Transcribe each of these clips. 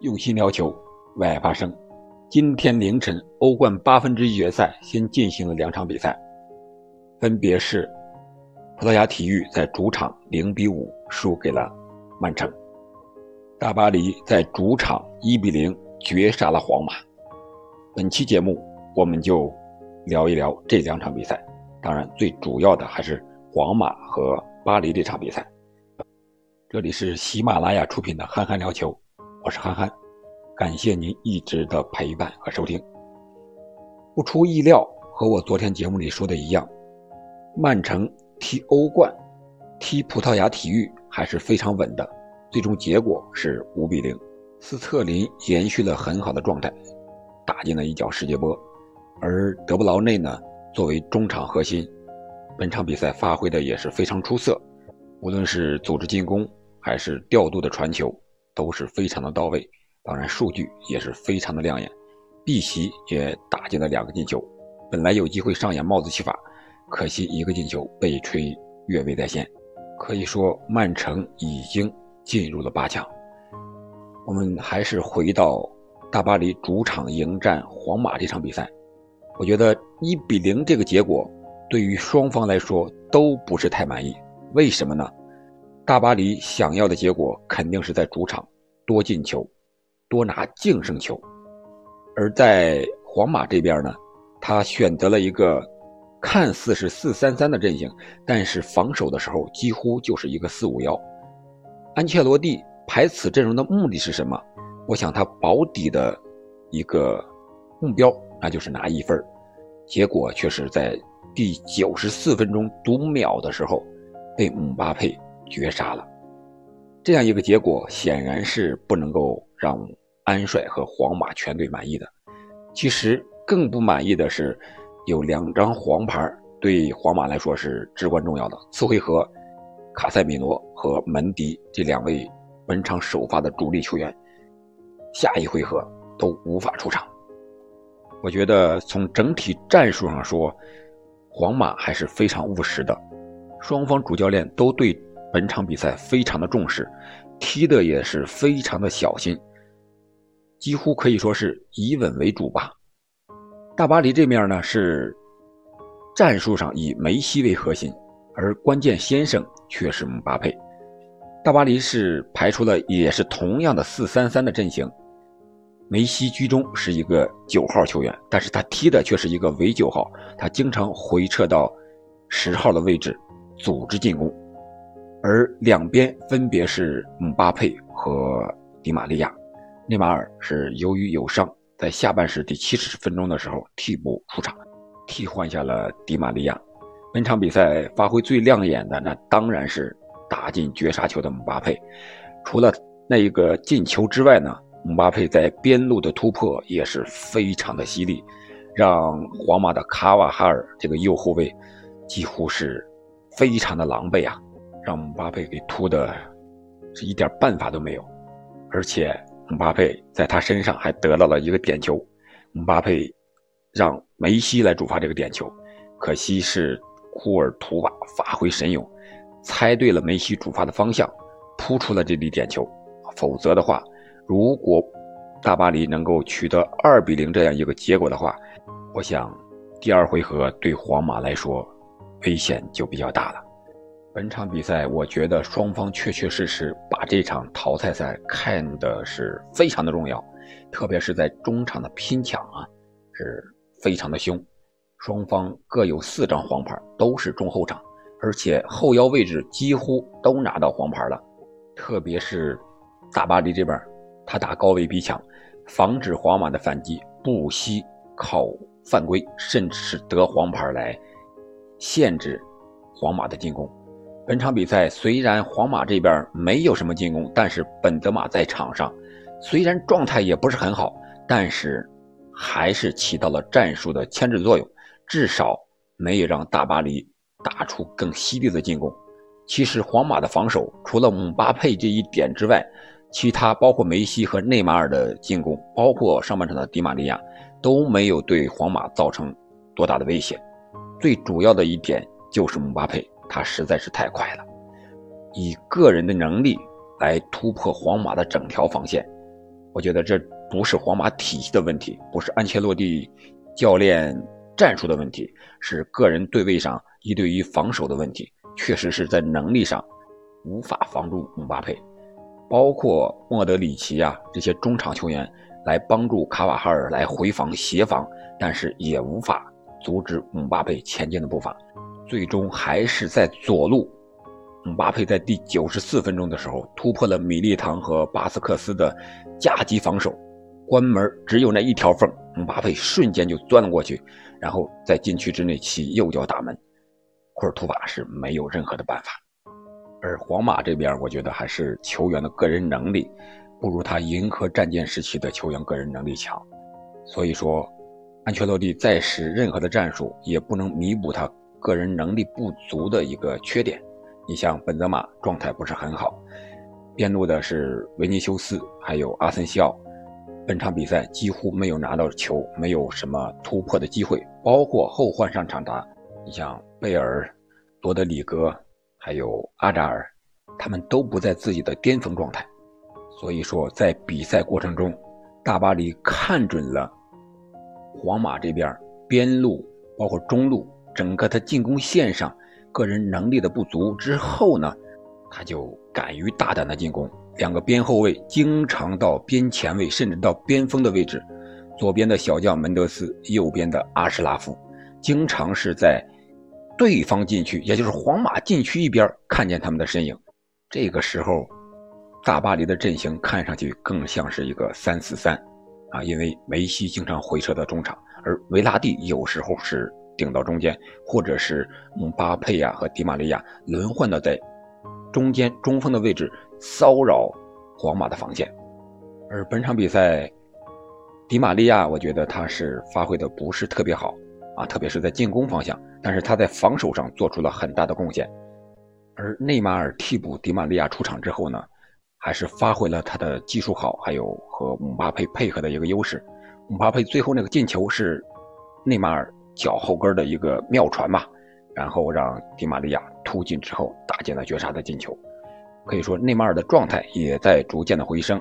用心聊球，为爱发声。今天凌晨，欧冠八分之一决赛先进行了两场比赛，分别是葡萄牙体育在主场零比五输给了曼城，大巴黎在主场一比零绝杀了皇马。本期节目我们就聊一聊这两场比赛，当然最主要的还是皇马和巴黎这场比赛。这里是喜马拉雅出品的《憨憨聊球》。我是憨憨，感谢您一直的陪伴和收听。不出意料，和我昨天节目里说的一样，曼城踢欧冠，踢葡萄牙体育还是非常稳的。最终结果是五比零，斯特林延续了很好的状态，打进了一脚世界波。而德布劳内呢，作为中场核心，本场比赛发挥的也是非常出色，无论是组织进攻还是调度的传球。都是非常的到位，当然数据也是非常的亮眼，碧玺也打进了两个进球，本来有机会上演帽子戏法，可惜一个进球被吹越位在先，可以说曼城已经进入了八强。我们还是回到大巴黎主场迎战皇马这场比赛，我觉得一比零这个结果对于双方来说都不是太满意，为什么呢？大巴黎想要的结果肯定是在主场多进球，多拿净胜球，而在皇马这边呢，他选择了一个看似是四三三的阵型，但是防守的时候几乎就是一个四五幺。安切洛蒂排此阵容的目的是什么？我想他保底的一个目标，那就是拿一分，结果却是在第九十四分钟读秒的时候被姆巴佩。绝杀了，这样一个结果显然是不能够让安帅和皇马全队满意的。其实更不满意的是，有两张黄牌对皇马来说是至关重要的。次回合，卡塞米罗和门迪这两位本场首发的主力球员，下一回合都无法出场。我觉得从整体战术上说，皇马还是非常务实的，双方主教练都对。本场比赛非常的重视，踢的也是非常的小心，几乎可以说是以稳为主吧。大巴黎这面呢是战术上以梅西为核心，而关键先生却是姆巴佩。大巴黎是排出了也是同样的四三三的阵型，梅西居中是一个九号球员，但是他踢的却是一个伪九号，他经常回撤到十号的位置组织进攻。而两边分别是姆巴佩和迪马利亚，内马尔是由于有伤，在下半时第七十分钟的时候替补出场，替换下了迪马利亚。本场比赛发挥最亮眼的，那当然是打进绝杀球的姆巴佩。除了那一个进球之外呢，姆巴佩在边路的突破也是非常的犀利，让皇马的卡瓦哈尔这个右后卫几乎是非常的狼狈啊。让姆巴佩给突的，是一点办法都没有，而且姆巴佩在他身上还得到了一个点球，姆巴佩让梅西来主罚这个点球，可惜是库尔图瓦发挥神勇，猜对了梅西主罚的方向，扑出了这粒点球，否则的话，如果大巴黎能够取得二比零这样一个结果的话，我想第二回合对皇马来说危险就比较大了。本场比赛，我觉得双方确确实实把这场淘汰赛看的是非常的重要，特别是在中场的拼抢啊，是非常的凶。双方各有四张黄牌，都是中后场，而且后腰位置几乎都拿到黄牌了。特别是大巴黎这边，他打高位逼抢，防止皇马的反击，不惜靠犯规，甚至是得黄牌来限制皇马的进攻。本场比赛虽然皇马这边没有什么进攻，但是本泽马在场上，虽然状态也不是很好，但是还是起到了战术的牵制作用，至少没有让大巴黎打出更犀利的进攻。其实皇马的防守除了姆巴佩这一点之外，其他包括梅西和内马尔的进攻，包括上半场的迪玛利亚，都没有对皇马造成多大的威胁。最主要的一点就是姆巴佩。他实在是太快了，以个人的能力来突破皇马的整条防线，我觉得这不是皇马体系的问题，不是安切洛蒂教练战术的问题，是个人对位上一对一防守的问题。确实是在能力上无法防住姆巴佩，包括莫德里奇啊这些中场球员来帮助卡瓦哈尔来回防协防，但是也无法阻止姆巴佩前进的步伐。最终还是在左路，姆巴佩在第九十四分钟的时候突破了米利唐和巴斯克斯的夹击防守，关门只有那一条缝，姆巴佩瞬间就钻了过去，然后在禁区之内起右脚打门。库尔图瓦是没有任何的办法，而皇马这边，我觉得还是球员的个人能力不如他银河战舰时期的球员个人能力强，所以说，安切洛蒂再使任何的战术也不能弥补他个人能力不足的一个缺点。你像本泽马状态不是很好，边路的是维尼修斯，还有阿森西奥，本场比赛几乎没有拿到球，没有什么突破的机会，包括后换上场的。你像贝尔、罗德里戈，还有阿扎尔，他们都不在自己的巅峰状态，所以说在比赛过程中，大巴黎看准了皇马这边边路包括中路整个他进攻线上个人能力的不足之后呢，他就敢于大胆的进攻，两个边后卫经常到边前卫甚至到边锋的位置，左边的小将门德斯，右边的阿什拉夫，经常是在。对方禁区，也就是皇马禁区一边，看见他们的身影。这个时候，大巴黎的阵型看上去更像是一个三四三，啊，因为梅西经常回撤到中场，而维拉蒂有时候是顶到中间，或者是姆巴佩呀和迪玛利亚轮换的在中间中锋的位置骚扰皇马的防线。而本场比赛，迪玛利亚，我觉得他是发挥的不是特别好。啊，特别是在进攻方向，但是他在防守上做出了很大的贡献。而内马尔替补迪玛利亚出场之后呢，还是发挥了他的技术好，还有和姆巴佩配合的一个优势。姆巴佩最后那个进球是内马尔脚后跟的一个妙传吧，然后让迪玛利亚突进之后打进了绝杀的进球。可以说内马尔的状态也在逐渐的回升。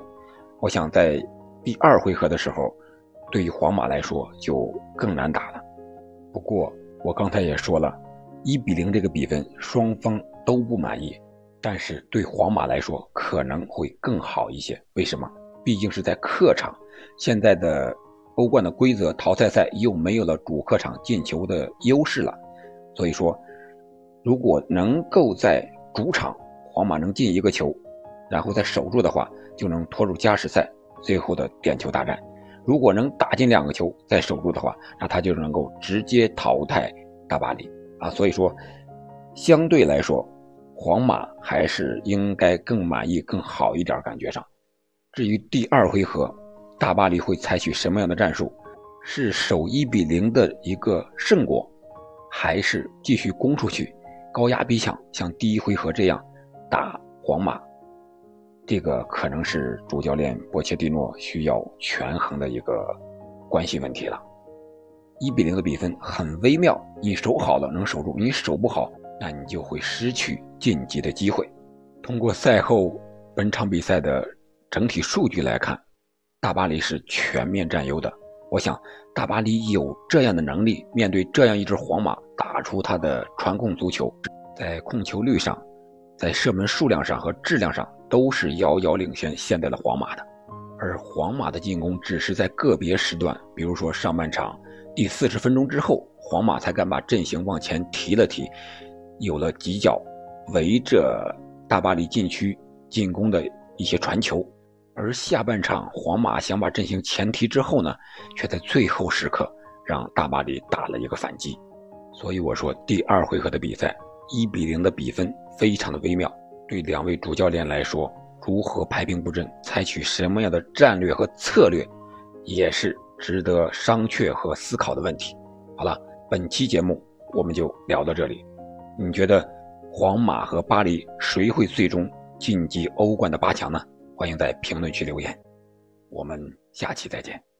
我想在第二回合的时候，对于皇马来说就更难打了。不过我刚才也说了，一比零这个比分双方都不满意，但是对皇马来说可能会更好一些。为什么？毕竟是在客场，现在的欧冠的规则淘汰赛又没有了主客场进球的优势了，所以说，如果能够在主场皇马能进一个球，然后再守住的话，就能拖入加时赛最后的点球大战。如果能打进两个球再守住的话，那他就能够直接淘汰大巴黎啊。所以说，相对来说，皇马还是应该更满意、更好一点。感觉上，至于第二回合，大巴黎会采取什么样的战术？是守一比零的一个胜果，还是继续攻出去，高压逼抢，像第一回合这样打皇马？这个可能是主教练波切蒂诺需要权衡的一个关系问题了。一比零的比分很微妙，你守好了能守住，你守不好，那你就会失去晋级的机会。通过赛后本场比赛的整体数据来看，大巴黎是全面占优的。我想，大巴黎有这样的能力，面对这样一支皇马，打出他的传控足球，在控球率上，在射门数量上和质量上。都是遥遥领先现在的皇马的，而皇马的进攻只是在个别时段，比如说上半场第四十分钟之后，皇马才敢把阵型往前提了提，有了几脚围着大巴黎禁区进攻的一些传球，而下半场皇马想把阵型前提之后呢，却在最后时刻让大巴黎打了一个反击，所以我说第二回合的比赛一比零的比分非常的微妙。对两位主教练来说，如何排兵布阵，采取什么样的战略和策略，也是值得商榷和思考的问题。好了，本期节目我们就聊到这里。你觉得皇马和巴黎谁会最终晋级欧冠的八强呢？欢迎在评论区留言。我们下期再见。